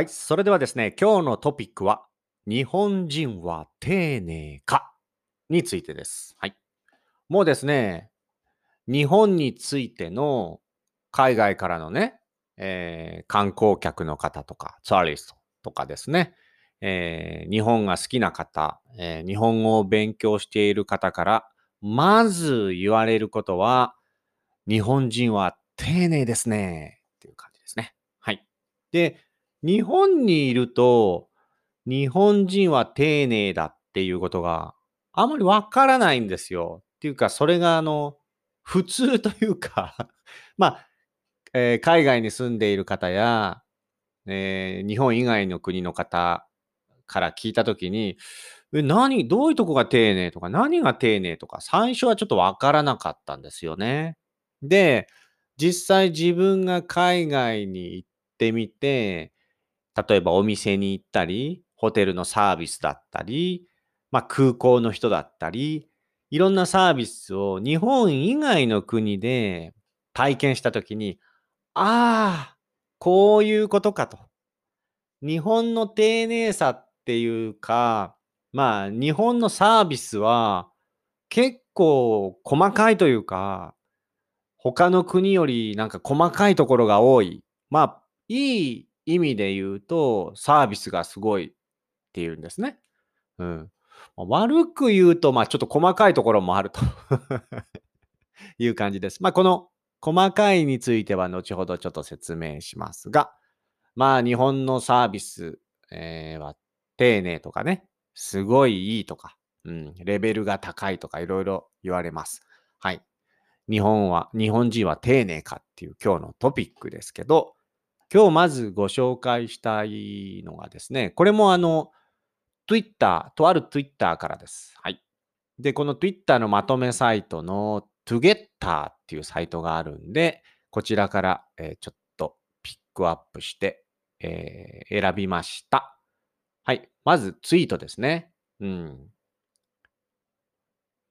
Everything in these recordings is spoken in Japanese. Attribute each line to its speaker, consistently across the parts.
Speaker 1: はい、それではですね、今日のトピックは、日本人は丁寧かについてです。はい。もうですね、日本についての海外からのね、えー観光客の方とか、ツアリストとかですね、えー日本が好きな方、えー日本語を勉強している方から、まず言われることは、日本人は丁寧ですね。っていう感じですね。はい。で、日本にいると、日本人は丁寧だっていうことがあまりわからないんですよ。っていうか、それがあの、普通というか、まあ、えー海外に住んでいる方や、えー日本以外の国の方から聞いたときに、え、何、どういうとこが丁寧とか、何が丁寧とか、最初はちょっとわからなかったんですよね。で、実際自分が海外に行ってみて、例えばお店に行ったり、ホテルのサービスだったり、まあ空港の人だったり、いろんなサービスを日本以外の国で体験したときに、ああ、こういうことかと。日本の丁寧さっていうか、まあ日本のサービスは結構細かいというか、他の国よりなんか細かいところが多い。まあ、いい意味で言うと、サービスがすごいっていうんですね。うん。悪く言うと、まあちょっと細かいところもあると いう感じです。まあこの細かいについては後ほどちょっと説明しますが、まあ日本のサービス、えーは丁寧とかね、すごいいいとか、うん、レベルが高いとかいろいろ言われます。はい。日本は、日本人は丁寧かっていう今日のトピックですけど、今日まずご紹介したいのがですね、これもあの、Twitter、とある Twitter からです。はい。で、この Twitter のまとめサイトの Together っていうサイトがあるんで、こちらから、えちょっとピックアップして、えー選びました。はい。まずツイートですね。うん。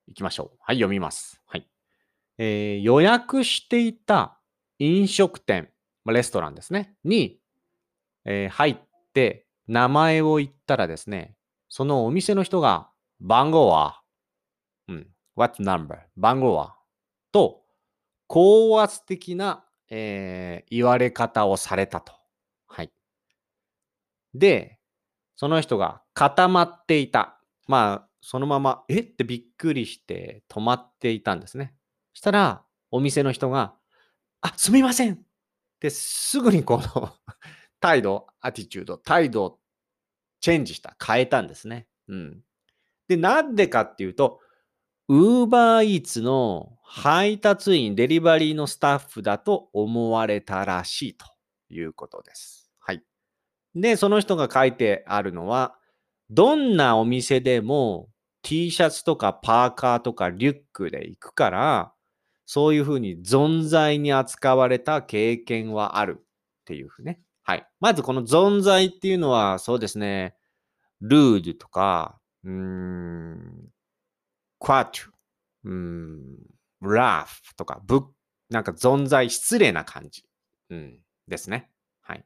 Speaker 1: 行きましょう。はい、読みます。はい。えー予約していた飲食店、まあレストランですね、に、えー入って名前を言ったらですね、そのお店の人が番号は、うん、what number? 番号はと、高圧的な、えー言われ方をされたと。はい。で、その人が固まっていた。まあ、そのまま、え？ってびっくりして止まっていたんですね。したら、お店の人が、あ、すみませんってすぐにこの態度、アティチュード、態度をチェンジした、変えたんですね。うん。で、なんでかっていうと、ウーバーイーツの配達員、デリバリーのスタッフだと思われたらしいということです。はい。で、その人が書いてあるのは、どんなお店でも T シャツとかパーカーとかリュックで行くから、そういうふうに存在に扱われた経験はあるっていうふうね。はい。まずこの存在っていうのはそうですね、rude とか、うーん、 curt、うーん、 rough とか、ぶなんか存在、失礼な感じ、うん、ですね。はい。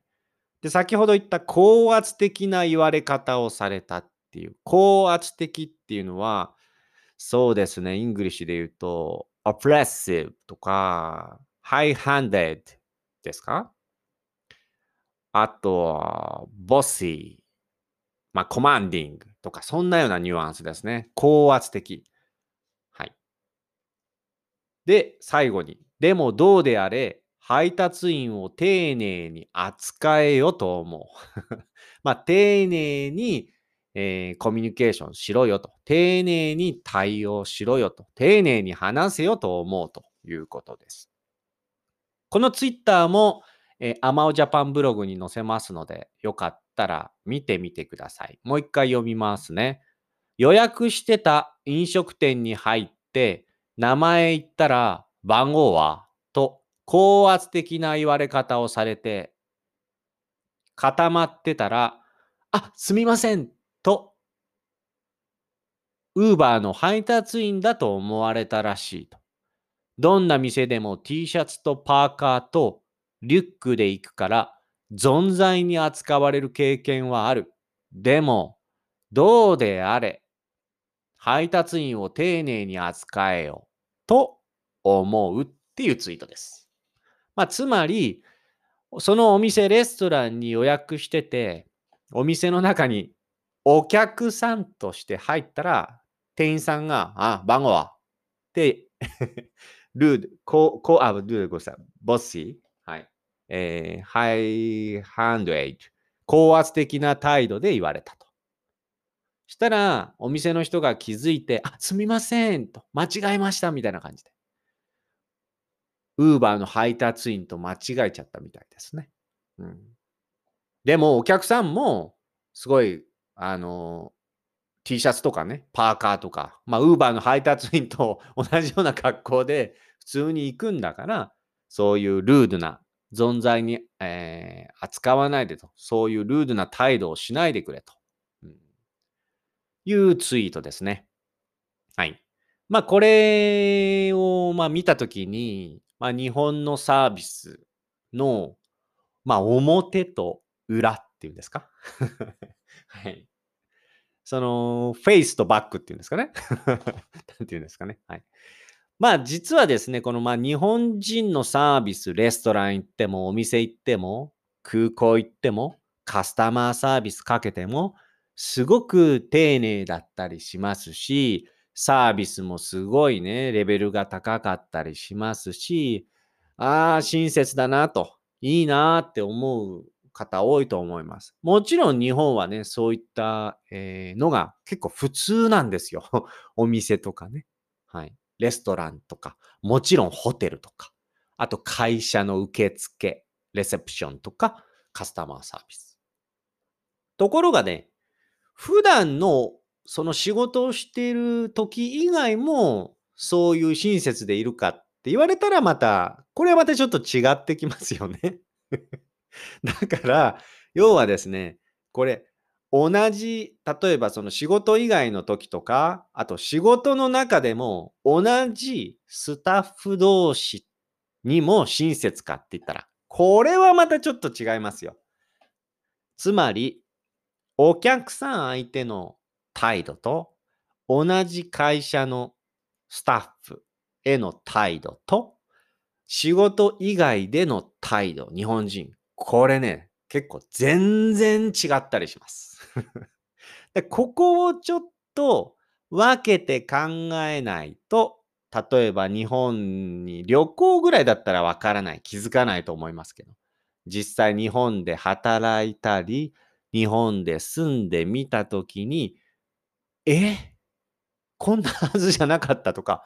Speaker 1: で、先ほど言った高圧的な言われ方をされたっていう、高圧的っていうのは、そうですね、 English で言うと、oppressive とか、high-handed ですか？あとは、bossy、まあ、コマンディングとか、そんなようなニュアンスですね。高圧的。はい。で、最後に、でもどうであれ、配達員を丁寧に扱えよと思う。まあ、丁寧に、えーコミュニケーションしろよと。丁寧に対応しろよと。丁寧に話せよと思うということです。このツイッターも、えー、アマオジャパンブログに載せますので、よかったら見てみてください。もう一回読みますね。予約してた飲食店に入って、名前言ったら番号は？と高圧的な言われ方をされて、固まってたら、あ、すみませんと、ウーバーの配達員だと思われたらしいと。どんな店でも T シャツとパーカーとリュックで行くから、存在に扱われる経験はある。でも、どうであれ、配達員を丁寧に扱えよと思うっていうツイートです。まあ、つまり、そのお店、レストランに予約してて、お店の中にお客さんとして入ったら、店員さんが、あ、番号は？って ルード、こう、こう、あ、ルードごめんなさい。ボッシー。はい。えー、ハイハンドエイト。高圧的な態度で言われたと。したら、お店の人が気づいて、あ、すみませんと、間違えましたみたいな感じで。ウーバーの配達員と間違えちゃったみたいですね。うん、でも、お客さんも、すごい、あの、T シャツとかね、パーカーとか、まあ、ウーバーの配達員と 同じような格好で普通に行くんだから、そういうルードな存在に、えー、扱わないでと、そういうルードな態度をしないでくれと、うん、いうツイートですね。はい。まあ、これを、まあ、見たときに、まあ、日本のサービスの、まあ、表と裏っていうんですか？はい。その、フェイスとバックっていうんですかね？なんていうんですかね？はい。まあ実はですね、このまあ日本人のサービス、レストラン行っても、お店行っても、空港行っても、カスタマーサービスかけても、すごく丁寧だったりしますし、サービスもすごいね、レベルが高かったりしますし、ああ、親切だなと、いいなって思う方多いと思います。もちろん日本はね、そういった、え、のが結構普通なんですよ。お店とかね。はい。レストランとか、もちろんホテルとか、あと会社の受付、レセプションとか、カスタマーサービス。ところがね、普段のその仕事をしている時以外も、そういう親切でいるかって言われたらまた、これはまたちょっと違ってきますよね だから、要はですね、これ、同じ、例えばその仕事以外の時とか、あと仕事の中でも同じスタッフ同士にも親切かって言ったら、これはまたちょっと違いますよ。つまり、お客さん相手の態度と、同じ会社のスタッフへの態度と、仕事以外での態度、日本人。これね、結構全然違ったりします。でここをちょっと分けて考えないと、例えば日本に旅行ぐらいだったらわからない、気づかないと思いますけど、実際日本で働いたり、日本で住んでみたときに、えこんなはずじゃなかったとか、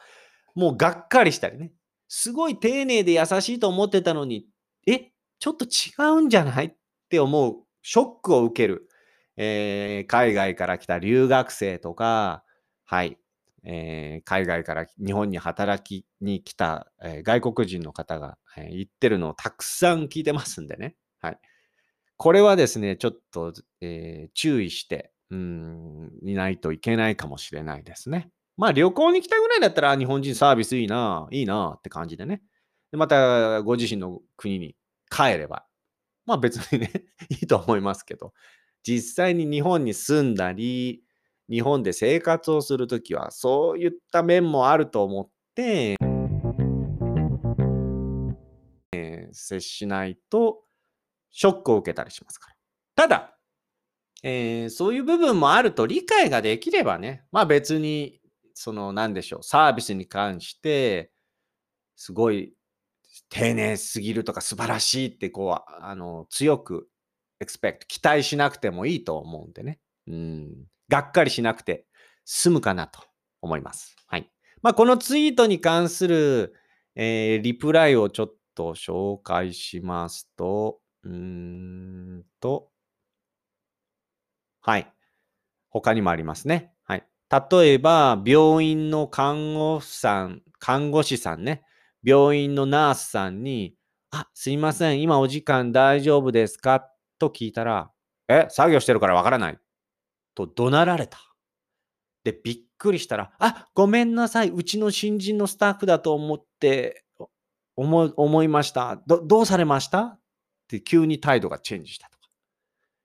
Speaker 1: もうがっかりしたりね。すごい丁寧で優しいと思ってたのに、えちょっと違うんじゃない？って思う、ショックを受ける、えー、海外から来た留学生とか、はい、えー、海外から日本に働きに来た、えー、外国人の方が、え言ってるのをたくさん聞いてますんでね。はい。これはですね、ちょっと、え注意して、うん、いないといけないかもしれないですね。まあ旅行に来たぐらいだったら日本人サービスいいな、いいなって感じでね。でまたご自身の国に帰れば、まあ別にね いいと思いますけど、実際に日本に住んだり、日本で生活をするときは、そういった面もあると思って、えー、接しないと、ショックを受けたりしますから。ただ、えー、そういう部分もあると理解ができればね、まあ別に、その何でしょう、サービスに関して、すごい丁寧すぎるとか素晴らしいってこう、あの、強く expect、期待しなくてもいいと思うんでね。うん。がっかりしなくて済むかなと思います。はい。まあ、このツイートに関する、えー、リプライをちょっと紹介しますと、うーんと、はい。他にもありますね。はい。例えば、病院の看護師さん、看護師さんね。病院のナースさんに、あ、すいません、今お時間大丈夫ですか？と聞いたら、え、作業してるからわからない。と怒鳴られた。で、びっくりしたら、あ、ごめんなさい、うちの新人のスタッフだと思って、思思いました。どどうされました？って急に態度がチェンジしたとか。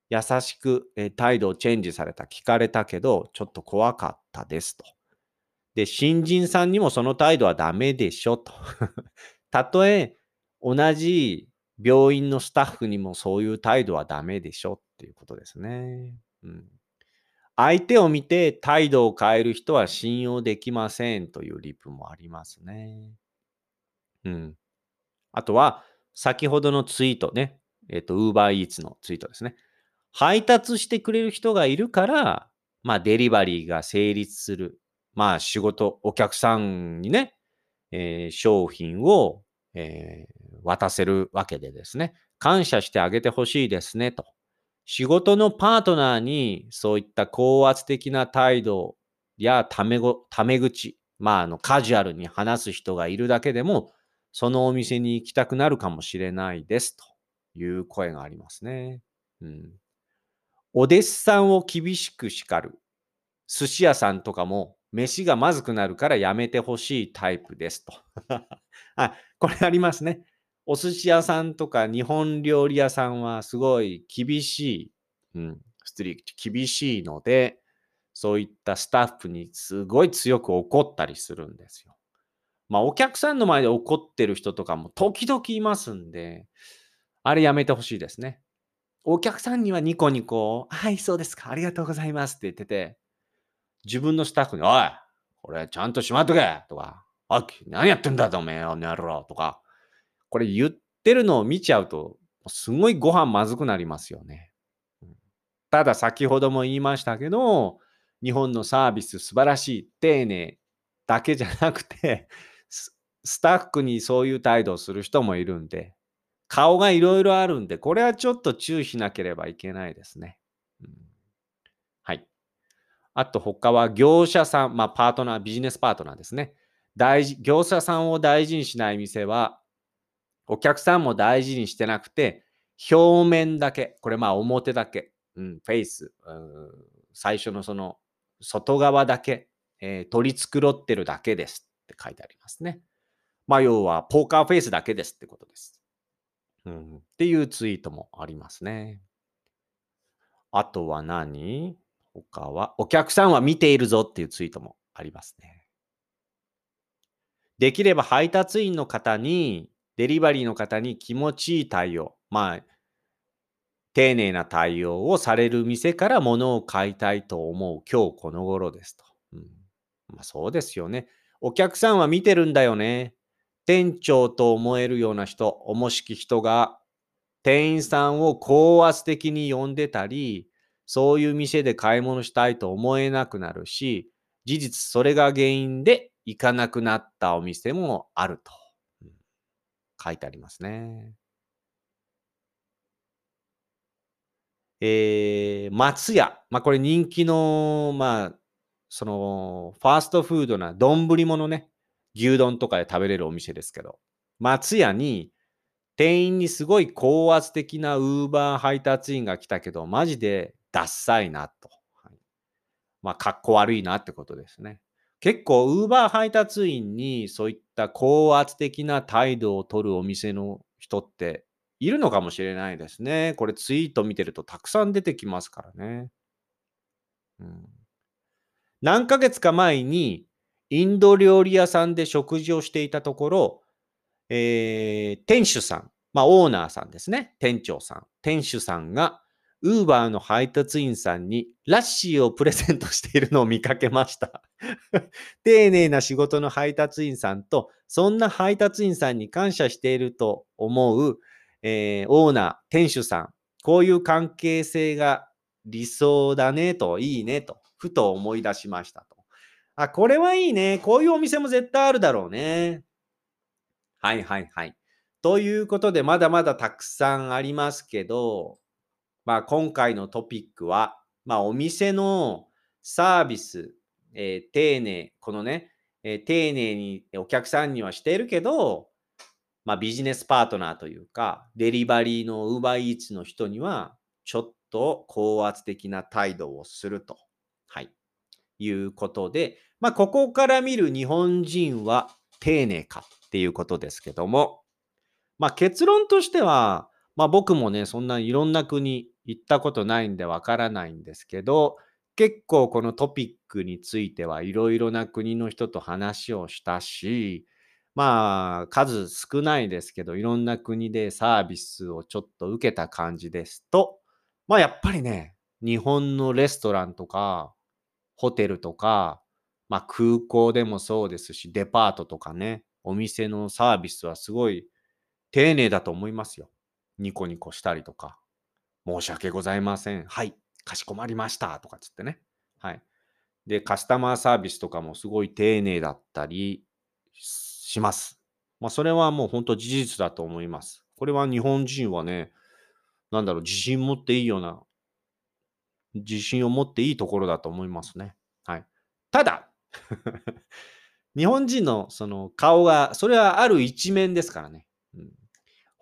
Speaker 1: 優しく、え態度をチェンジされた。聞かれたけど、ちょっと怖かったですと。で、新人さんにもその態度はダメでしょと。たとえ同じ病院のスタッフにもそういう態度はダメでしょっていうことですね。うん、相手を見て態度を変える人は信用できませんというリプもありますね。うん。あとは、先ほどのツイートね。えっ、ー、と、UberEats のツイートですね。配達してくれる人がいるから、まあ、デリバリーが成立する。まあ、仕事、お客さんにね、えー、商品を、えー、渡せるわけでですね。感謝してあげてほしいですね、と。仕事のパートナーにそういった高圧的な態度やタメごタメ口、まあ、あのカジュアルに話す人がいるだけでも、そのお店に行きたくなるかもしれないですという声がありますね。うん、お弟子さんを厳しく叱る。寿司屋さんとかも飯がまずくなるからやめてほしいタイプですと。あ、これありますね。お寿司屋さんとか日本料理屋さんはすごい厳しい、うん、ストリクト、厳しいので、そういったスタッフにすごい強く怒ったりするんですよ。まあ、お客さんの前で怒ってる人とかも時々いますんで、あれやめてほしいですね。お客さんにはニコニコ、はい、そうですか、ありがとうございますって言ってて、自分のスタッフに、おい、これちゃんとしまっとけとか、あ、何やってんだと、おめえ、お野郎とか、これ言ってるのを見ちゃうと、すごいご飯まずくなりますよね。ただ先ほども言いましたけど、日本のサービス素晴らしい、丁寧だけじゃなくて、スタッフにそういう態度をする人もいるんで、顔がいろいろあるんで、これはちょっと注意しなければいけないですね。うん、あと他は業者さん、まあパートナー、ビジネスパートナーですね。大事、業者さんを大事にしない店は、お客さんも大事にしてなくて、表面だけ、これまあ表だけ、うん、フェイス、うん、最初のその外側だけ、えー、取り繕ってるだけですって書いてありますね。まあ要はポーカーフェイスだけですってことです。うん、っていうツイートもありますね。あとは何？他は、お客さんは見ているぞっていうツイートもありますね。できれば配達員の方にデリバリーの方に気持ちいい対応、まあ、丁寧な対応をされる店から物を買いたいと思う今日この頃ですと。うん、まあ、そうですよね。お客さんは見てるんだよね。店長と思えるような人、重しき人が店員さんを高圧的に呼んでたり、そういう店で買い物したいと思えなくなるし、事実それが原因で行かなくなったお店もあると。書いてありますね。えー、松屋。まあ、これ人気の、まあ、その、ファーストフードな丼物ね、牛丼とかで食べれるお店ですけど、松屋に店員にすごい高圧的なウーバー配達員が来たけど、マジでダッサいなと。はい、まあ、かっこ悪いなってことですね。結構、ウーバー配達員にそういった高圧的な態度を取るお店の人っているのかもしれないですね。これツイート見てるとたくさん出てきますからね。うん、何ヶ月か前にインド料理屋さんで食事をしていたところ、えー、店主さん、まあオーナーさんですね。店長さん。店主さんがウーバーの配達員さんにラッシーをプレゼントしているのを見かけました。丁寧な仕事の配達員さんと、そんな配達員さんに感謝していると思う、えー、オーナー、店主さん、こういう関係性が理想だねと、いいねと、ふと思い出しましたと。あ、これはいいね。こういうお店も絶対あるだろうね。はいはいはい。ということで、まだまだたくさんありますけど、まあ、今回のトピックは、まあ、お店のサービス、えー、丁寧、このね、えー、丁寧にお客さんにはしてるけど、まあ、ビジネスパートナーというか、デリバリーの UberEats の人には、ちょっと高圧的な態度をすると、はい、いうことで、まあ、ここから見る日本人は丁寧かっていうことですけども、まあ、結論としては、まあ僕もね、そんないろんな国行ったことないんでわからないんですけど、結構このトピックについてはいろいろな国の人と話をしたし、まあ数少ないですけど、いろんな国でサービスをちょっと受けた感じですと、まあやっぱりね、日本のレストランとか、ホテルとか、まあ空港でもそうですし、デパートとかね、お店のサービスはすごい丁寧だと思いますよ。ニコニコしたりとか、申し訳ございません。はい、かしこまりましたとかつってね。はい。で、カスタマーサービスとかもすごい丁寧だったりします。まあ、それはもう本当事実だと思います。これは日本人はね、なんだろう、自信持っていいような、自信を持っていいところだと思いますね。はい。ただ、日本人のその顔が、それはある一面ですからね。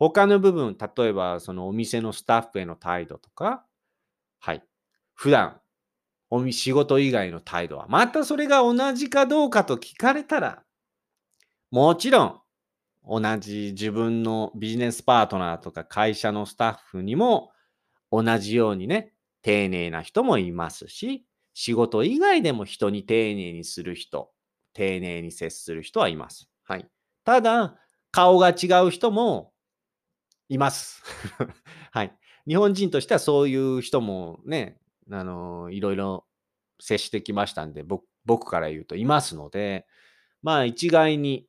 Speaker 1: 他の部分、例えばそのお店のスタッフへの態度とか、はい。普段、お仕事以外の態度は、またそれが同じかどうかと聞かれたら、もちろん、同じ自分のビジネスパートナーとか会社のスタッフにも同じようにね、丁寧な人もいますし、仕事以外でも人に丁寧にする人、丁寧に接する人はいます。はい。ただ、顔が違う人もいます。はい。日本人としてはそういう人もね、あの、いろいろ接してきましたんで、僕から言うといますので、まあ一概に、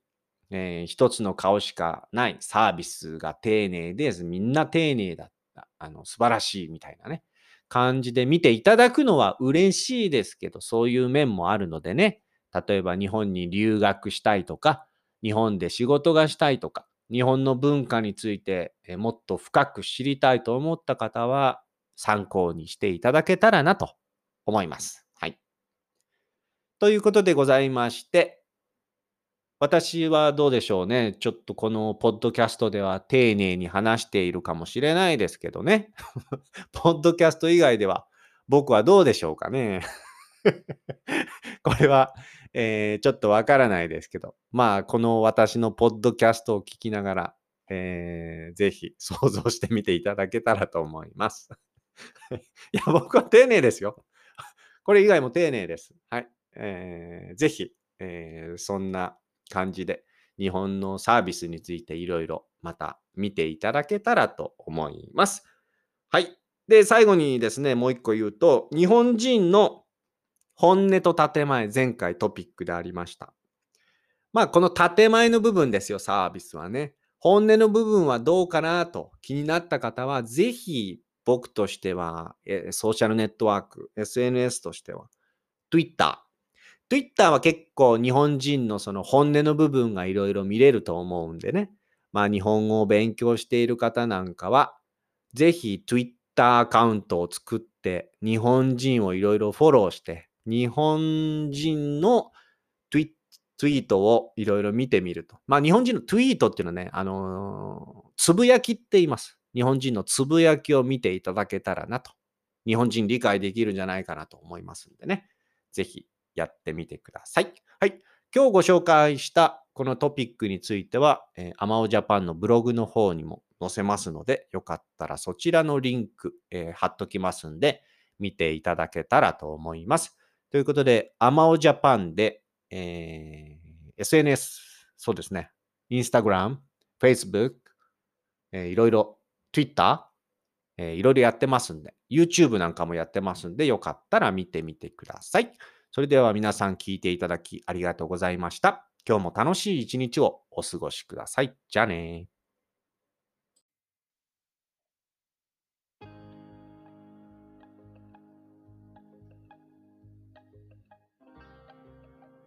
Speaker 1: えー、一つの顔しかないサービスが丁寧で、みんな丁寧だった、あの素晴らしいみたいなね、感じで見ていただくのは嬉しいですけど、そういう面もあるのでね、例えば日本に留学したいとか、日本で仕事がしたいとか、日本の文化についてもっと深く知りたいと思った方は参考にしていただけたらなと思います。はい。ということでございまして、私はどうでしょうね。ちょっとこのポッドキャストでは丁寧に話しているかもしれないですけどね。ポッドキャスト以外では僕はどうでしょうかね。これはえー、ちょっとわからないですけど、まあ、この私のポッドキャストを聞きながら、えー、ぜひ想像してみていただけたらと思います。いや、僕は丁寧ですよ。これ以外も丁寧です。はい。えー、ぜひ、えー、そんな感じで、日本のサービスについていろいろまた見ていただけたらと思います。はい。で、最後にですね、もう一個言うと、日本人の本音と建前、前回トピックでありました。まあ、この建前の部分ですよ、サービスはね。本音の部分はどうかなと気になった方は、ぜひ僕としては、ソーシャルネットワーク、SNS としては、Twitter。Twitter は結構日本人のその本音の部分がいろいろ見れると思うんでね。まあ日本語を勉強している方なんかは、ぜひ Twitter アカウントを作って日本人をいろいろフォローして日本人のツイートをいろいろ見てみると。まあ日本人のツイートっていうのはね、あのー、つぶやきって言います。日本人のつぶやきを見ていただけたらなと。日本人理解できるんじゃないかなと思いますんでね。ぜひやってみてください。はい。今日ご紹介したこのトピックについては、えー、アマオジャパンのブログの方にも載せますので、よかったらそちらのリンク、えー、貼っときますんで、見ていただけたらと思います。ということで、アマオジャパンで、えー、SNS、そうですね、インスタグラム、Facebook、えー、いろいろ、Twitter、えー、いろいろやってますんで、YouTube なんかもやってますんで、よかったら見てみてください。それでは皆さん聞いていただきありがとうございました。今日も楽しい一日をお過ごしください。じゃあね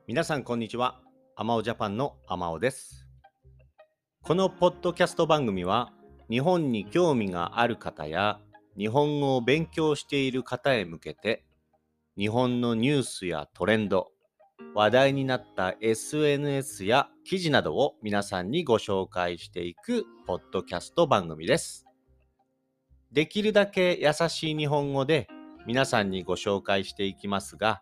Speaker 1: 皆さんこんにちは。アマオジャパンのアマオです。このポッドキャスト番組は日本に興味がある方や日本語を勉強している方へ向けて日本のニュースやトレンド、話題になった SNS や記事などを皆さんにご紹介していくポッドキャスト番組です。できるだけ優しい日本語で皆さんにご紹介していきますが、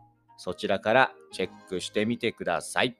Speaker 1: そちらからチェックしてみてください。